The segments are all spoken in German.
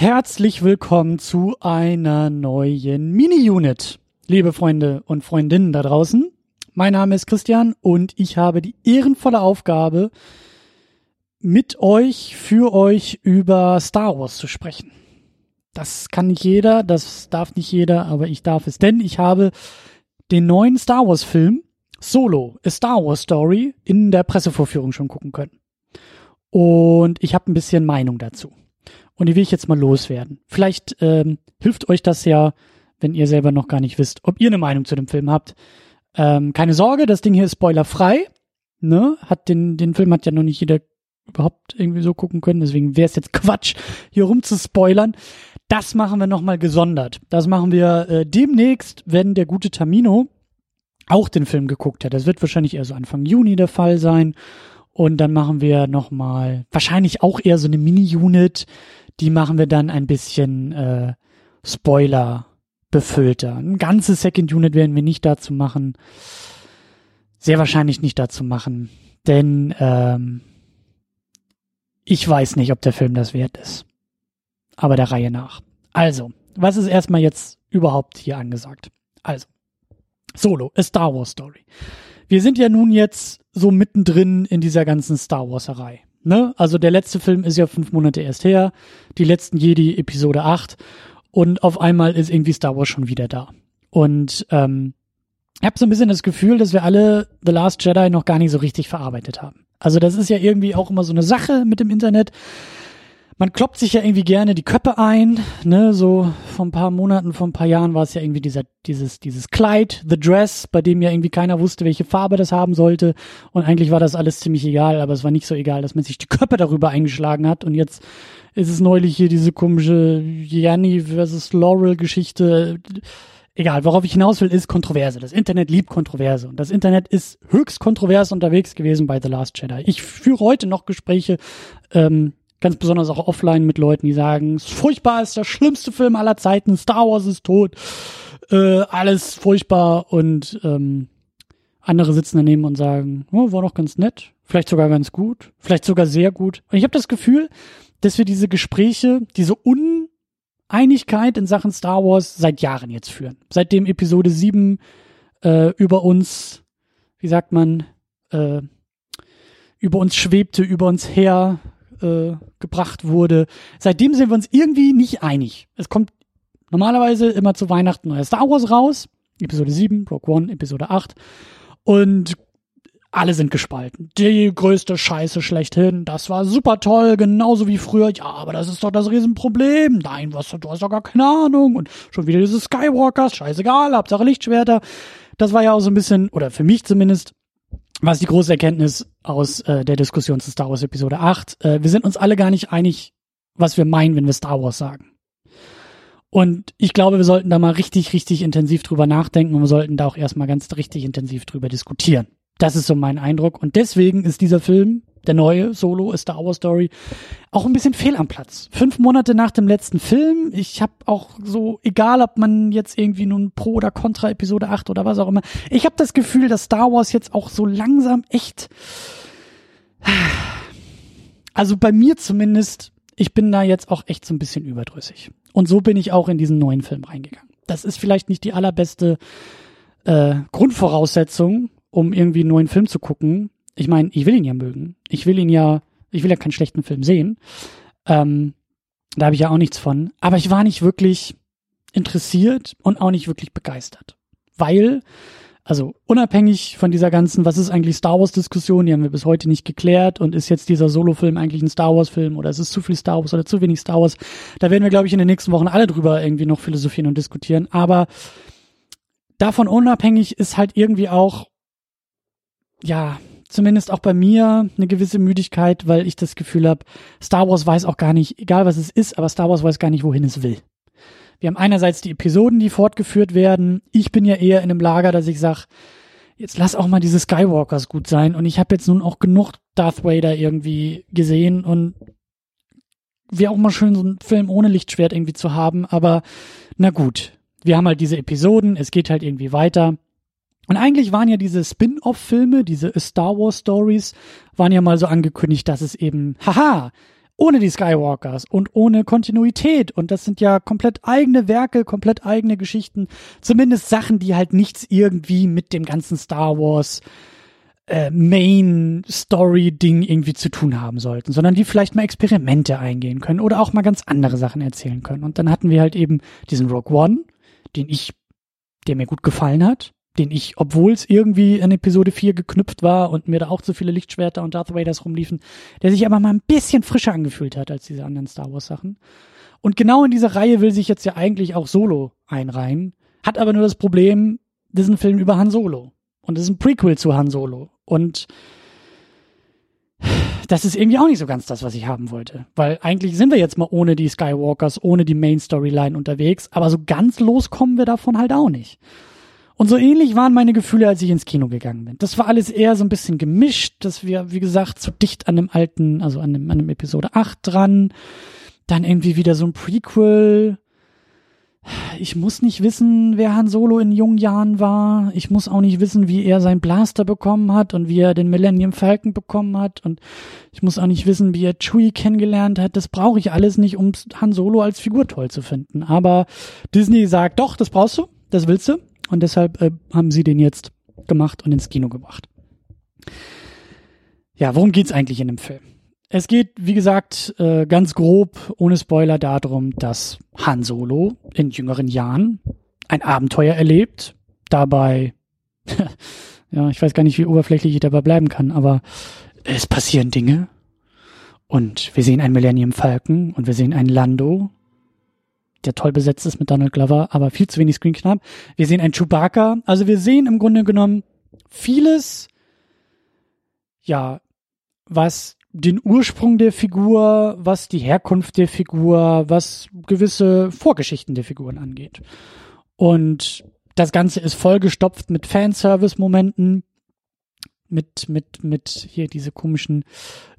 Herzlich willkommen zu einer neuen Mini-Unit, liebe Freunde und Freundinnen da draußen. Mein Name ist Christian und ich habe die ehrenvolle Aufgabe, mit euch, für euch über Star Wars zu sprechen. Das kann nicht jeder, das darf nicht jeder, aber ich darf es, denn ich habe den neuen Star Wars Film Solo, A Star Wars Story in der Pressevorführung schon gucken können. Und ich habe ein bisschen Meinung dazu. Und die will ich jetzt mal loswerden. Vielleicht ähm, hilft euch das ja, wenn ihr selber noch gar nicht wisst, ob ihr eine Meinung zu dem Film habt. Ähm, keine Sorge, das Ding hier ist spoilerfrei. Ne? Hat den, den Film hat ja noch nicht jeder überhaupt irgendwie so gucken können. Deswegen wäre es jetzt Quatsch, hier rum zu spoilern. Das machen wir nochmal gesondert. Das machen wir äh, demnächst, wenn der gute Tamino auch den Film geguckt hat. Das wird wahrscheinlich eher so Anfang Juni der Fall sein. Und dann machen wir nochmal, wahrscheinlich auch eher so eine Mini-Unit. Die machen wir dann ein bisschen äh, Spoiler befüllter. Ein ganzes Second Unit werden wir nicht dazu machen. Sehr wahrscheinlich nicht dazu machen. Denn ähm, ich weiß nicht, ob der Film das wert ist. Aber der Reihe nach. Also, was ist erstmal jetzt überhaupt hier angesagt? Also, Solo, a Star Wars Story. Wir sind ja nun jetzt so mittendrin in dieser ganzen Star Wars-Erei. Ne? Also der letzte Film ist ja fünf Monate erst her, die letzten Jedi Episode 8 und auf einmal ist irgendwie Star Wars schon wieder da. Und ähm, ich habe so ein bisschen das Gefühl, dass wir alle The Last Jedi noch gar nicht so richtig verarbeitet haben. Also das ist ja irgendwie auch immer so eine Sache mit dem Internet. Man kloppt sich ja irgendwie gerne die Köppe ein, ne, so vor ein paar Monaten, vor ein paar Jahren war es ja irgendwie dieser, dieses, dieses Kleid, The Dress, bei dem ja irgendwie keiner wusste, welche Farbe das haben sollte. Und eigentlich war das alles ziemlich egal, aber es war nicht so egal, dass man sich die Köppe darüber eingeschlagen hat. Und jetzt ist es neulich hier diese komische Yanni versus Laurel Geschichte egal, worauf ich hinaus will, ist Kontroverse. Das Internet liebt Kontroverse. Und das Internet ist höchst kontrovers unterwegs gewesen bei The Last Jedi. Ich führe heute noch Gespräche, ähm, ganz besonders auch offline mit Leuten, die sagen, es ist furchtbar, es ist der schlimmste Film aller Zeiten, Star Wars ist tot, äh, alles furchtbar und ähm, andere sitzen daneben und sagen, oh, war doch ganz nett, vielleicht sogar ganz gut, vielleicht sogar sehr gut. Und ich habe das Gefühl, dass wir diese Gespräche, diese un Einigkeit in Sachen Star Wars seit Jahren jetzt führen. Seitdem Episode 7 äh, über uns, wie sagt man, äh, über uns schwebte, über uns her äh, gebracht wurde. Seitdem sind wir uns irgendwie nicht einig. Es kommt normalerweise immer zu Weihnachten neuer Star Wars raus. Episode 7, Rogue One, Episode 8. Und alle sind gespalten. Die größte Scheiße schlechthin. Das war super toll, genauso wie früher. Ja, aber das ist doch das Riesenproblem. Nein, was, du hast doch gar keine Ahnung. Und schon wieder diese Skywalkers. Scheißegal, Hauptsache Lichtschwerter. Das war ja auch so ein bisschen, oder für mich zumindest, was die große Erkenntnis aus äh, der Diskussion zu Star Wars Episode 8. Äh, wir sind uns alle gar nicht einig, was wir meinen, wenn wir Star Wars sagen. Und ich glaube, wir sollten da mal richtig, richtig intensiv drüber nachdenken und wir sollten da auch erstmal ganz richtig intensiv drüber diskutieren. Das ist so mein Eindruck. Und deswegen ist dieser Film, der neue Solo, ist Star Wars Story, auch ein bisschen fehl am Platz. Fünf Monate nach dem letzten Film. Ich habe auch so, egal ob man jetzt irgendwie nun Pro oder Contra Episode 8 oder was auch immer, ich habe das Gefühl, dass Star Wars jetzt auch so langsam echt. Also bei mir zumindest, ich bin da jetzt auch echt so ein bisschen überdrüssig. Und so bin ich auch in diesen neuen Film reingegangen. Das ist vielleicht nicht die allerbeste äh, Grundvoraussetzung, um irgendwie einen neuen Film zu gucken. Ich meine, ich will ihn ja mögen. Ich will ihn ja, ich will ja keinen schlechten Film sehen. Ähm, da habe ich ja auch nichts von. Aber ich war nicht wirklich interessiert und auch nicht wirklich begeistert. Weil, also unabhängig von dieser ganzen, was ist eigentlich Star Wars-Diskussion, die haben wir bis heute nicht geklärt und ist jetzt dieser Solo-Film eigentlich ein Star Wars-Film oder ist es zu viel Star Wars oder zu wenig Star Wars? Da werden wir, glaube ich, in den nächsten Wochen alle drüber irgendwie noch philosophieren und diskutieren. Aber davon unabhängig ist halt irgendwie auch ja, zumindest auch bei mir eine gewisse Müdigkeit, weil ich das Gefühl habe, Star Wars weiß auch gar nicht, egal was es ist, aber Star Wars weiß gar nicht, wohin es will. Wir haben einerseits die Episoden, die fortgeführt werden. Ich bin ja eher in einem Lager, dass ich sage, jetzt lass auch mal diese Skywalkers gut sein. Und ich habe jetzt nun auch genug Darth Vader irgendwie gesehen und wäre auch mal schön, so einen Film ohne Lichtschwert irgendwie zu haben. Aber na gut, wir haben halt diese Episoden, es geht halt irgendwie weiter. Und eigentlich waren ja diese Spin-off-Filme, diese Star Wars Stories, waren ja mal so angekündigt, dass es eben, haha, ohne die Skywalkers und ohne Kontinuität. Und das sind ja komplett eigene Werke, komplett eigene Geschichten. Zumindest Sachen, die halt nichts irgendwie mit dem ganzen Star Wars äh, Main Story Ding irgendwie zu tun haben sollten, sondern die vielleicht mal Experimente eingehen können oder auch mal ganz andere Sachen erzählen können. Und dann hatten wir halt eben diesen Rogue One, den ich, der mir gut gefallen hat, den ich, obwohl es irgendwie in Episode 4 geknüpft war und mir da auch so viele Lichtschwerter und Darth Vaders rumliefen, der sich aber mal ein bisschen frischer angefühlt hat als diese anderen Star Wars Sachen. Und genau in diese Reihe will sich jetzt ja eigentlich auch Solo einreihen, hat aber nur das Problem, das ist ein Film über Han Solo. Und das ist ein Prequel zu Han Solo. Und das ist irgendwie auch nicht so ganz das, was ich haben wollte. Weil eigentlich sind wir jetzt mal ohne die Skywalkers, ohne die Main Storyline unterwegs, aber so ganz loskommen wir davon halt auch nicht. Und so ähnlich waren meine Gefühle, als ich ins Kino gegangen bin. Das war alles eher so ein bisschen gemischt, dass wir, wie gesagt, zu dicht an dem alten, also an dem, an dem Episode 8 dran. Dann irgendwie wieder so ein Prequel ich muss nicht wissen, wer Han Solo in jungen Jahren war. Ich muss auch nicht wissen, wie er sein Blaster bekommen hat und wie er den Millennium Falcon bekommen hat. Und ich muss auch nicht wissen, wie er Chewie kennengelernt hat. Das brauche ich alles nicht, um Han Solo als Figur toll zu finden. Aber Disney sagt, doch, das brauchst du, das willst du. Und deshalb äh, haben sie den jetzt gemacht und ins Kino gebracht. Ja, worum geht's eigentlich in dem Film? Es geht, wie gesagt, äh, ganz grob, ohne Spoiler, darum, dass Han Solo in jüngeren Jahren ein Abenteuer erlebt, dabei, ja, ich weiß gar nicht, wie oberflächlich ich dabei bleiben kann, aber es passieren Dinge und wir sehen einen Millennium Falcon und wir sehen einen Lando, der toll besetzt ist mit Donald Glover, aber viel zu wenig Screen knapp. Wir sehen einen Chewbacca, also wir sehen im Grunde genommen vieles, ja, was den Ursprung der Figur, was die Herkunft der Figur, was gewisse Vorgeschichten der Figuren angeht. Und das Ganze ist vollgestopft mit Fanservice-Momenten, mit, mit, mit hier diese komischen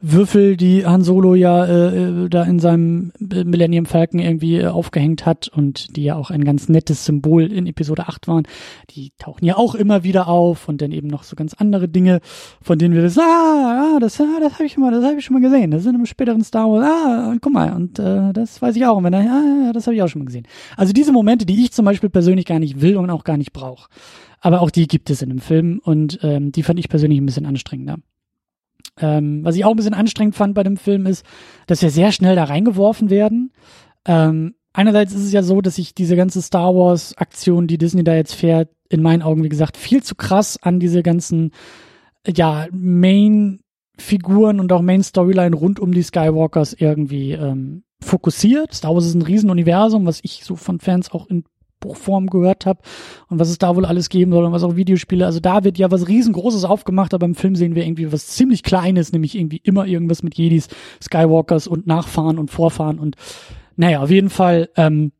Würfel, die Han Solo ja äh, äh da in seinem Millennium Falcon irgendwie äh, aufgehängt hat und die ja auch ein ganz nettes Symbol in Episode 8 waren. Die tauchen ja auch immer wieder auf und dann eben noch so ganz andere Dinge, von denen wir wissen, ah, ah das, ah, das habe ich schon mal, das habe ich schon mal gesehen. Das sind im späteren Star Wars, ah, guck mal, und äh, das weiß ich auch. Und wenn er, ah, das habe ich auch schon mal gesehen. Also diese Momente, die ich zum Beispiel persönlich gar nicht will und auch gar nicht brauche. Aber auch die gibt es in dem Film und ähm, die fand ich persönlich ein bisschen anstrengender. Ähm, was ich auch ein bisschen anstrengend fand bei dem Film ist, dass wir sehr schnell da reingeworfen werden. Ähm, einerseits ist es ja so, dass ich diese ganze Star Wars Aktion, die Disney da jetzt fährt, in meinen Augen, wie gesagt, viel zu krass an diese ganzen, ja, Main Figuren und auch Main Storyline rund um die Skywalkers irgendwie ähm, fokussiert. Star Wars ist ein Riesenuniversum, was ich so von Fans auch in Buchform gehört habe und was es da wohl alles geben soll und was auch Videospiele. Also da wird ja was riesengroßes aufgemacht, aber im Film sehen wir irgendwie was ziemlich Kleines, nämlich irgendwie immer irgendwas mit Jedis, Skywalkers und Nachfahren und Vorfahren und naja, auf jeden Fall ähm,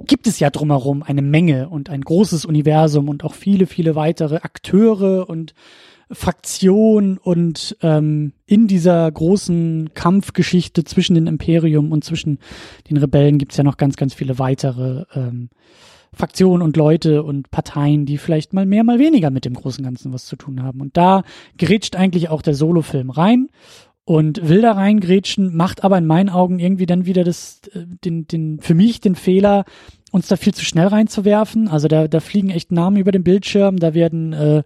gibt es ja drumherum eine Menge und ein großes Universum und auch viele, viele weitere Akteure und Fraktion und ähm, in dieser großen Kampfgeschichte zwischen dem Imperium und zwischen den Rebellen gibt's ja noch ganz, ganz viele weitere ähm, Fraktionen und Leute und Parteien, die vielleicht mal mehr, mal weniger mit dem großen Ganzen was zu tun haben. Und da grätscht eigentlich auch der Solo-Film rein und will da reingrätschen, macht aber in meinen Augen irgendwie dann wieder das, äh, den, den, für mich den Fehler, uns da viel zu schnell reinzuwerfen. Also da, da fliegen echt Namen über den Bildschirm, da werden äh,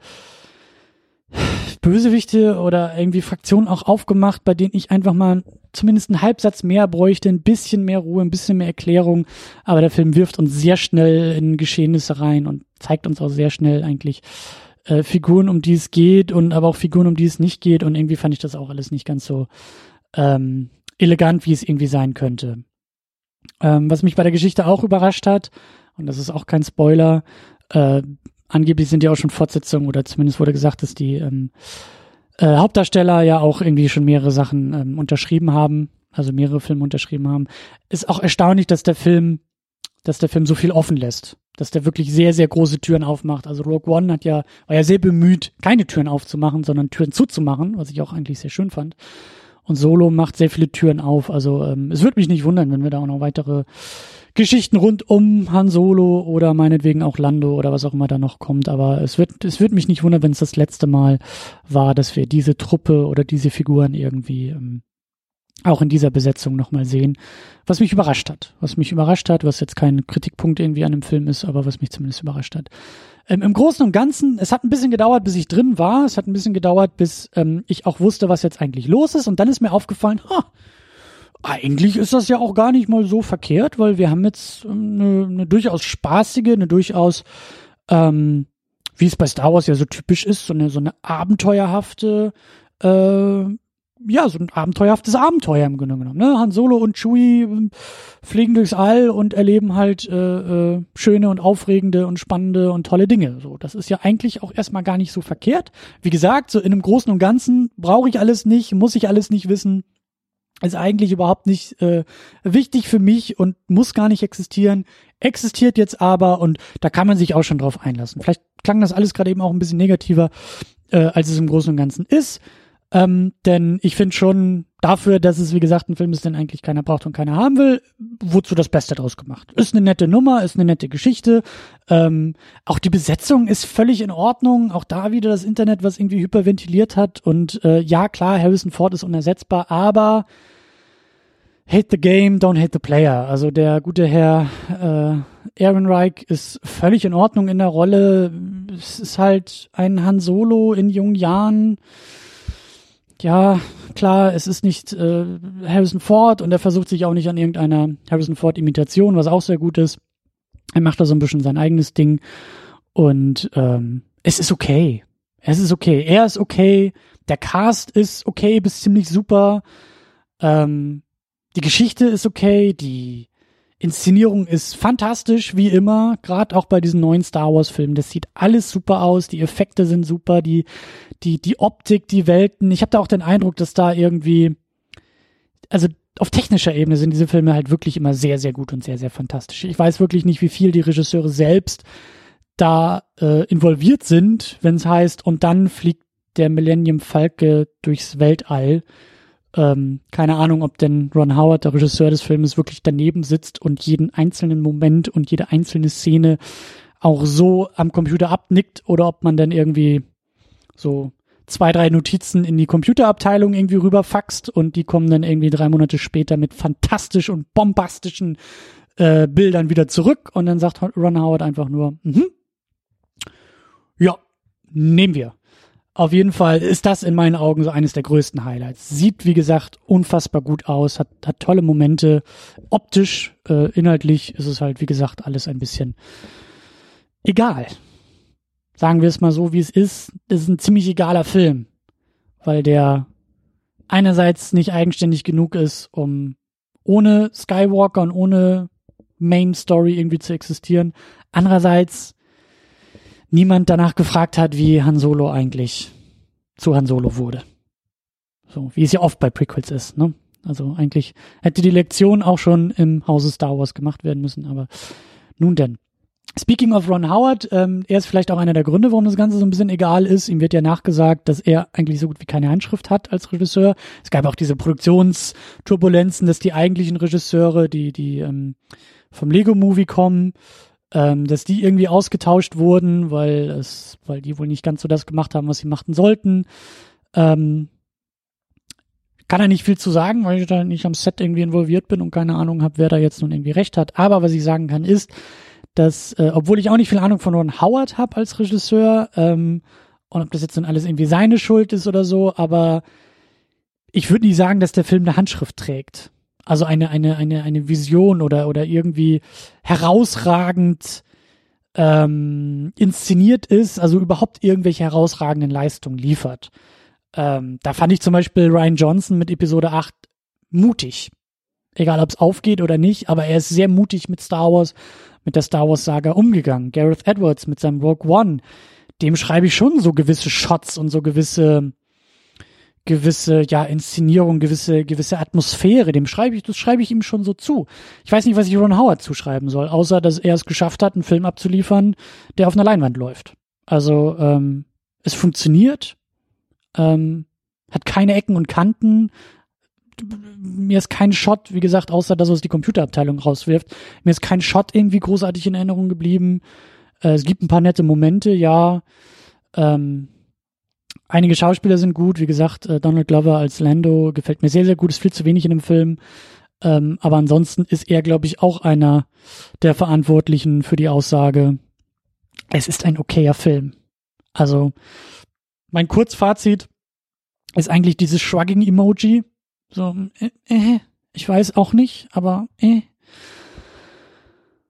Bösewichte oder irgendwie Fraktionen auch aufgemacht, bei denen ich einfach mal zumindest einen Halbsatz mehr bräuchte, ein bisschen mehr Ruhe, ein bisschen mehr Erklärung. Aber der Film wirft uns sehr schnell in Geschehnisse rein und zeigt uns auch sehr schnell eigentlich äh, Figuren, um die es geht und aber auch Figuren, um die es nicht geht. Und irgendwie fand ich das auch alles nicht ganz so ähm, elegant, wie es irgendwie sein könnte. Ähm, was mich bei der Geschichte auch überrascht hat, und das ist auch kein Spoiler, äh, angeblich sind ja auch schon Fortsetzungen oder zumindest wurde gesagt, dass die ähm, äh, Hauptdarsteller ja auch irgendwie schon mehrere Sachen ähm, unterschrieben haben, also mehrere Filme unterschrieben haben. Ist auch erstaunlich, dass der Film, dass der Film so viel offen lässt, dass der wirklich sehr, sehr große Türen aufmacht. Also Rogue One hat ja, war ja sehr bemüht, keine Türen aufzumachen, sondern Türen zuzumachen, was ich auch eigentlich sehr schön fand. Und Solo macht sehr viele Türen auf. Also ähm, es würde mich nicht wundern, wenn wir da auch noch weitere Geschichten rund um Han Solo oder meinetwegen auch Lando oder was auch immer da noch kommt. Aber es wird, es wird mich nicht wundern, wenn es das letzte Mal war, dass wir diese Truppe oder diese Figuren irgendwie ähm, auch in dieser Besetzung nochmal sehen, was mich überrascht hat. Was mich überrascht hat, was jetzt kein Kritikpunkt irgendwie an dem Film ist, aber was mich zumindest überrascht hat. Ähm, Im Großen und Ganzen, es hat ein bisschen gedauert, bis ich drin war. Es hat ein bisschen gedauert, bis ähm, ich auch wusste, was jetzt eigentlich los ist. Und dann ist mir aufgefallen, ha, eigentlich ist das ja auch gar nicht mal so verkehrt, weil wir haben jetzt ähm, eine, eine durchaus spaßige, eine durchaus, ähm, wie es bei Star Wars ja so typisch ist, so eine, so eine abenteuerhafte äh, ja, so ein abenteuerhaftes Abenteuer im Grunde genommen. Ne? Han Solo und Chewie ähm, fliegen durchs All und erleben halt äh, äh, schöne und aufregende und spannende und tolle Dinge. So, das ist ja eigentlich auch erstmal gar nicht so verkehrt. Wie gesagt, so in einem Großen und Ganzen brauche ich alles nicht, muss ich alles nicht wissen. Ist eigentlich überhaupt nicht äh, wichtig für mich und muss gar nicht existieren. Existiert jetzt aber und da kann man sich auch schon drauf einlassen. Vielleicht klang das alles gerade eben auch ein bisschen negativer, äh, als es im Großen und Ganzen ist. Ähm, denn ich finde schon dafür, dass es wie gesagt ein Film ist, den eigentlich keiner braucht und keiner haben will, wozu das Beste draus gemacht. Ist eine nette Nummer, ist eine nette Geschichte. Ähm, auch die Besetzung ist völlig in Ordnung. Auch da wieder das Internet, was irgendwie hyperventiliert hat. Und äh, ja, klar, Harrison Ford ist unersetzbar, aber hate the game, don't hate the player. Also der gute Herr äh, Ehrenreich ist völlig in Ordnung in der Rolle. Es ist halt ein Han Solo in jungen Jahren ja, klar, es ist nicht äh, Harrison Ford und er versucht sich auch nicht an irgendeiner Harrison Ford-Imitation, was auch sehr gut ist. Er macht da so ein bisschen sein eigenes Ding und ähm, es ist okay. Es ist okay. Er ist okay. Der Cast ist okay bis ziemlich super. Ähm, die Geschichte ist okay. Die Inszenierung ist fantastisch, wie immer, gerade auch bei diesen neuen Star Wars-Filmen. Das sieht alles super aus, die Effekte sind super, die, die, die Optik, die Welten. Ich habe da auch den Eindruck, dass da irgendwie, also auf technischer Ebene sind diese Filme halt wirklich immer sehr, sehr gut und sehr, sehr fantastisch. Ich weiß wirklich nicht, wie viel die Regisseure selbst da äh, involviert sind, wenn es heißt, und dann fliegt der Millennium Falke durchs Weltall ähm, keine Ahnung, ob denn Ron Howard, der Regisseur des Filmes, wirklich daneben sitzt und jeden einzelnen Moment und jede einzelne Szene auch so am Computer abnickt oder ob man dann irgendwie so zwei, drei Notizen in die Computerabteilung irgendwie rüberfaxt und die kommen dann irgendwie drei Monate später mit fantastisch und bombastischen äh, Bildern wieder zurück und dann sagt Ron Howard einfach nur, mhm. ja, nehmen wir. Auf jeden Fall ist das in meinen Augen so eines der größten Highlights. Sieht, wie gesagt, unfassbar gut aus, hat, hat tolle Momente. Optisch, äh, inhaltlich ist es halt, wie gesagt, alles ein bisschen egal. Sagen wir es mal so, wie es ist. Es ist ein ziemlich egaler Film, weil der einerseits nicht eigenständig genug ist, um ohne Skywalker und ohne Main Story irgendwie zu existieren. Andererseits niemand danach gefragt hat, wie Han Solo eigentlich zu Han Solo wurde. So, wie es ja oft bei Prequels ist, ne? Also eigentlich hätte die Lektion auch schon im Hause Star Wars gemacht werden müssen, aber nun denn. Speaking of Ron Howard, ähm, er ist vielleicht auch einer der Gründe, warum das Ganze so ein bisschen egal ist. Ihm wird ja nachgesagt, dass er eigentlich so gut wie keine Handschrift hat als Regisseur. Es gab auch diese Produktionsturbulenzen, dass die eigentlichen Regisseure, die, die ähm, vom Lego-Movie kommen, ähm, dass die irgendwie ausgetauscht wurden, weil es, weil die wohl nicht ganz so das gemacht haben, was sie machten sollten. Ähm, kann er nicht viel zu sagen, weil ich da nicht am Set irgendwie involviert bin und keine Ahnung habe, wer da jetzt nun irgendwie recht hat. Aber was ich sagen kann, ist, dass, äh, obwohl ich auch nicht viel Ahnung von Ron Howard habe als Regisseur, ähm, und ob das jetzt nun alles irgendwie seine Schuld ist oder so, aber ich würde nicht sagen, dass der Film eine Handschrift trägt also eine, eine, eine, eine Vision oder, oder irgendwie herausragend ähm, inszeniert ist, also überhaupt irgendwelche herausragenden Leistungen liefert. Ähm, da fand ich zum Beispiel Ryan Johnson mit Episode 8 mutig. Egal ob es aufgeht oder nicht, aber er ist sehr mutig mit Star Wars, mit der Star Wars Saga umgegangen. Gareth Edwards mit seinem Rogue One, dem schreibe ich schon so gewisse Shots und so gewisse gewisse ja Inszenierung, gewisse gewisse Atmosphäre. Dem schreibe ich, das schreibe ich ihm schon so zu. Ich weiß nicht, was ich Ron Howard zuschreiben soll, außer dass er es geschafft hat, einen Film abzuliefern, der auf einer Leinwand läuft. Also ähm, es funktioniert, ähm, hat keine Ecken und Kanten. Mir ist kein Shot, wie gesagt, außer dass es die Computerabteilung rauswirft. Mir ist kein Shot irgendwie großartig in Erinnerung geblieben. Äh, es gibt ein paar nette Momente, ja. Ähm, Einige Schauspieler sind gut, wie gesagt, äh, Donald Glover als Lando gefällt mir sehr, sehr gut, ist viel zu wenig in dem Film. Ähm, aber ansonsten ist er, glaube ich, auch einer der Verantwortlichen für die Aussage, es ist ein okayer Film. Also, mein Kurzfazit ist eigentlich dieses Shrugging-Emoji. So, äh, äh, ich weiß auch nicht, aber äh.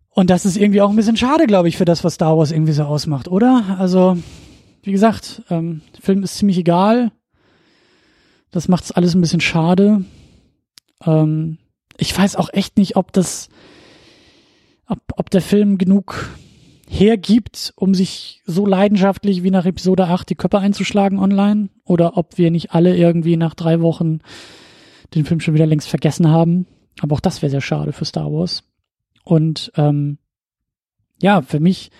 Und das ist irgendwie auch ein bisschen schade, glaube ich, für das, was Star Wars irgendwie so ausmacht, oder? Also, wie gesagt, ähm, Film ist ziemlich egal. Das macht es alles ein bisschen schade. Ähm, ich weiß auch echt nicht, ob das, ob, ob der Film genug hergibt, um sich so leidenschaftlich wie nach Episode 8 die Köpfe einzuschlagen online, oder ob wir nicht alle irgendwie nach drei Wochen den Film schon wieder längst vergessen haben. Aber auch das wäre sehr schade für Star Wars. Und ähm, ja, für mich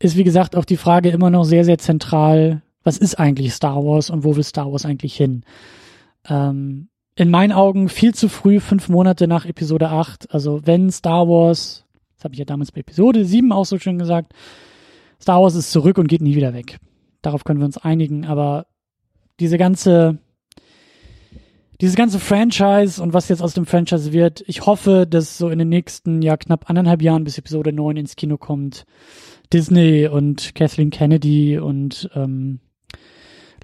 ist, wie gesagt, auch die Frage immer noch sehr, sehr zentral, was ist eigentlich Star Wars und wo will Star Wars eigentlich hin? Ähm, in meinen Augen viel zu früh, fünf Monate nach Episode 8. Also wenn Star Wars, das habe ich ja damals bei Episode 7 auch so schön gesagt, Star Wars ist zurück und geht nie wieder weg. Darauf können wir uns einigen, aber diese ganze, dieses ganze Franchise und was jetzt aus dem Franchise wird, ich hoffe, dass so in den nächsten, ja, knapp anderthalb Jahren bis Episode 9 ins Kino kommt, Disney und Kathleen Kennedy und ähm,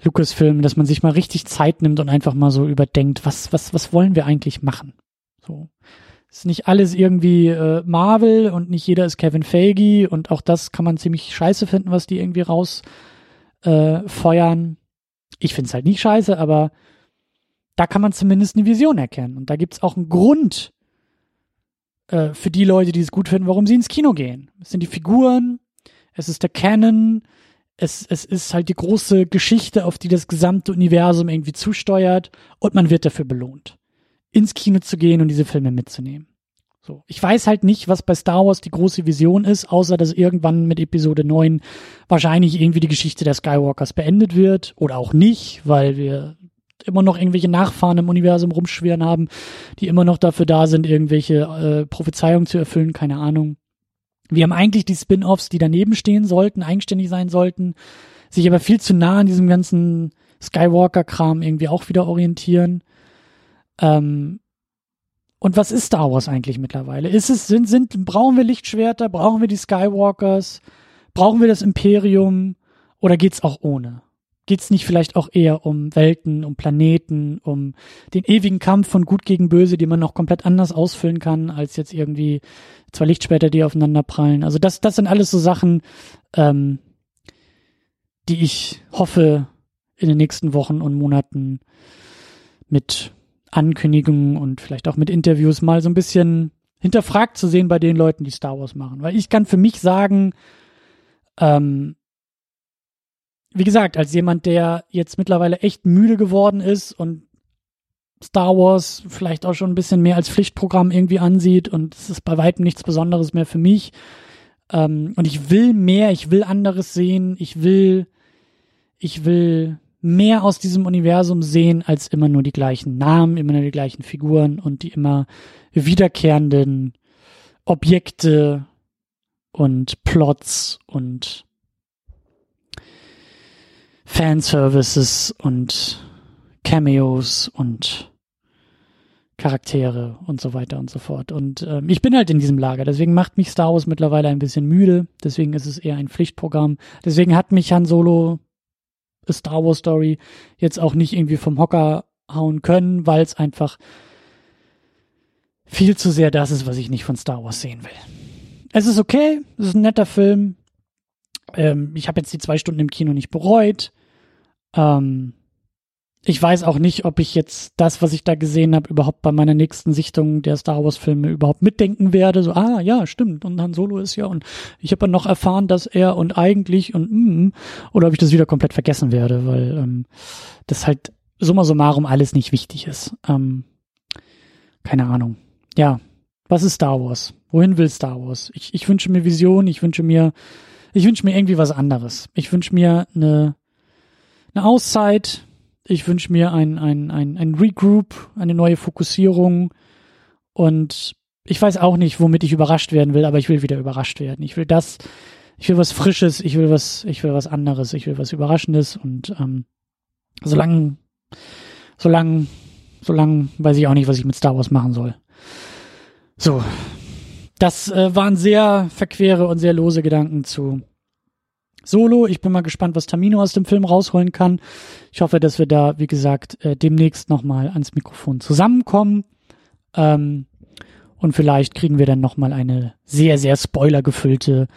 Lucasfilm, dass man sich mal richtig Zeit nimmt und einfach mal so überdenkt, was, was, was wollen wir eigentlich machen? So. Ist nicht alles irgendwie äh, Marvel und nicht jeder ist Kevin Feige und auch das kann man ziemlich scheiße finden, was die irgendwie raus äh. Ich finde es halt nicht scheiße, aber da kann man zumindest eine Vision erkennen. Und da gibt es auch einen Grund äh, für die Leute, die es gut finden, warum sie ins Kino gehen. Es sind die Figuren, es ist der Canon, es, es ist halt die große Geschichte, auf die das gesamte Universum irgendwie zusteuert und man wird dafür belohnt, ins Kino zu gehen und diese Filme mitzunehmen. So. Ich weiß halt nicht, was bei Star Wars die große Vision ist, außer dass irgendwann mit Episode 9 wahrscheinlich irgendwie die Geschichte der Skywalkers beendet wird oder auch nicht, weil wir immer noch irgendwelche Nachfahren im Universum rumschwirren haben, die immer noch dafür da sind, irgendwelche äh, Prophezeiungen zu erfüllen, keine Ahnung. Wir haben eigentlich die Spin-offs, die daneben stehen sollten, eigenständig sein sollten, sich aber viel zu nah an diesem ganzen Skywalker-Kram irgendwie auch wieder orientieren. Ähm, und was ist Star Wars eigentlich mittlerweile? Ist es, sind, sind, brauchen wir Lichtschwerter? Brauchen wir die Skywalkers? Brauchen wir das Imperium? Oder geht's auch ohne? Geht es nicht vielleicht auch eher um Welten, um Planeten, um den ewigen Kampf von Gut gegen Böse, die man noch komplett anders ausfüllen kann, als jetzt irgendwie zwei Lichtschwerter, die aufeinander prallen. Also das, das sind alles so Sachen, ähm, die ich hoffe, in den nächsten Wochen und Monaten mit Ankündigungen und vielleicht auch mit Interviews mal so ein bisschen hinterfragt zu sehen bei den Leuten, die Star Wars machen. Weil ich kann für mich sagen, ähm, wie gesagt, als jemand, der jetzt mittlerweile echt müde geworden ist und Star Wars vielleicht auch schon ein bisschen mehr als Pflichtprogramm irgendwie ansieht und es ist bei weitem nichts Besonderes mehr für mich. Ähm, und ich will mehr, ich will anderes sehen, ich will, ich will mehr aus diesem Universum sehen als immer nur die gleichen Namen, immer nur die gleichen Figuren und die immer wiederkehrenden Objekte und Plots und Fanservices und Cameos und Charaktere und so weiter und so fort. Und ähm, ich bin halt in diesem Lager, deswegen macht mich Star Wars mittlerweile ein bisschen müde, deswegen ist es eher ein Pflichtprogramm. Deswegen hat mich Han Solo A Star Wars Story jetzt auch nicht irgendwie vom Hocker hauen können, weil es einfach viel zu sehr das ist, was ich nicht von Star Wars sehen will. Es ist okay, es ist ein netter Film, ähm, ich habe jetzt die zwei Stunden im Kino nicht bereut. Ähm, ich weiß auch nicht, ob ich jetzt das, was ich da gesehen habe, überhaupt bei meiner nächsten Sichtung der Star Wars Filme überhaupt mitdenken werde. So, ah ja, stimmt. Und Han Solo ist ja und ich habe dann noch erfahren, dass er und eigentlich und mm, oder ob ich das wieder komplett vergessen werde, weil ähm, das halt summa summarum alles nicht wichtig ist. Ähm, keine Ahnung. Ja, was ist Star Wars? Wohin will Star Wars? Ich, ich wünsche mir Vision. Ich wünsche mir ich wünsche mir irgendwie was anderes. Ich wünsche mir eine, eine Auszeit. Ich wünsche mir ein, ein, ein, ein Regroup, eine neue Fokussierung. Und ich weiß auch nicht, womit ich überrascht werden will, aber ich will wieder überrascht werden. Ich will das, ich will was Frisches, ich will was, ich will was anderes, ich will was Überraschendes und ähm, solange, solange, solange weiß ich auch nicht, was ich mit Star Wars machen soll. So. Das äh, waren sehr verquere und sehr lose Gedanken zu Solo. Ich bin mal gespannt, was Tamino aus dem Film rausholen kann. Ich hoffe, dass wir da, wie gesagt, äh, demnächst nochmal ans Mikrofon zusammenkommen. Ähm, und vielleicht kriegen wir dann nochmal eine sehr, sehr spoilergefüllte,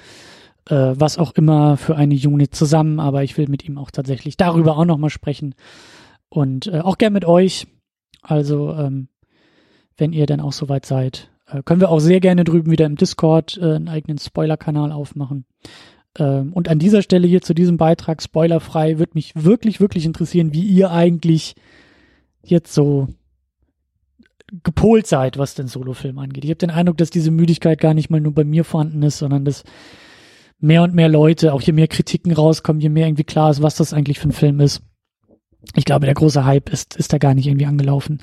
äh, was auch immer für eine Unit zusammen. Aber ich will mit ihm auch tatsächlich darüber auch nochmal sprechen. Und äh, auch gern mit euch. Also, ähm, wenn ihr dann auch soweit seid, äh, können wir auch sehr gerne drüben wieder im Discord äh, einen eigenen Spoiler-Kanal aufmachen. Ähm, und an dieser Stelle hier zu diesem Beitrag spoilerfrei würde mich wirklich, wirklich interessieren, wie ihr eigentlich jetzt so gepolt seid, was den Solofilm angeht. Ich habe den Eindruck, dass diese Müdigkeit gar nicht mal nur bei mir vorhanden ist, sondern dass mehr und mehr Leute, auch je mehr Kritiken rauskommen, je mehr irgendwie klar ist, was das eigentlich für ein Film ist. Ich glaube, der große Hype ist, ist da gar nicht irgendwie angelaufen.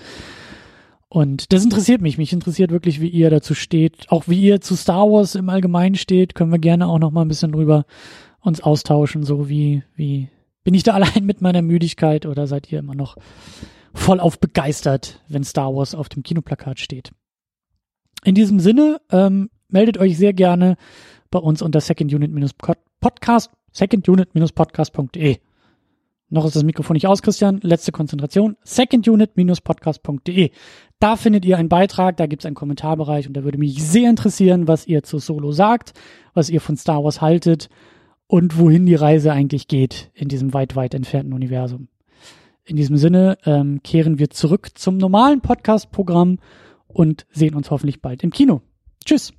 Und das interessiert mich. Mich interessiert wirklich, wie ihr dazu steht. Auch wie ihr zu Star Wars im Allgemeinen steht. Können wir gerne auch noch mal ein bisschen drüber uns austauschen. So wie, wie, bin ich da allein mit meiner Müdigkeit oder seid ihr immer noch voll auf begeistert, wenn Star Wars auf dem Kinoplakat steht? In diesem Sinne, ähm, meldet euch sehr gerne bei uns unter secondunit-podcast, secondunit-podcast.de. Noch ist das Mikrofon nicht aus, Christian. Letzte Konzentration. Secondunit-podcast.de. Da findet ihr einen Beitrag, da gibt es einen Kommentarbereich und da würde mich sehr interessieren, was ihr zu Solo sagt, was ihr von Star Wars haltet und wohin die Reise eigentlich geht in diesem weit, weit entfernten Universum. In diesem Sinne ähm, kehren wir zurück zum normalen Podcast-Programm und sehen uns hoffentlich bald im Kino. Tschüss.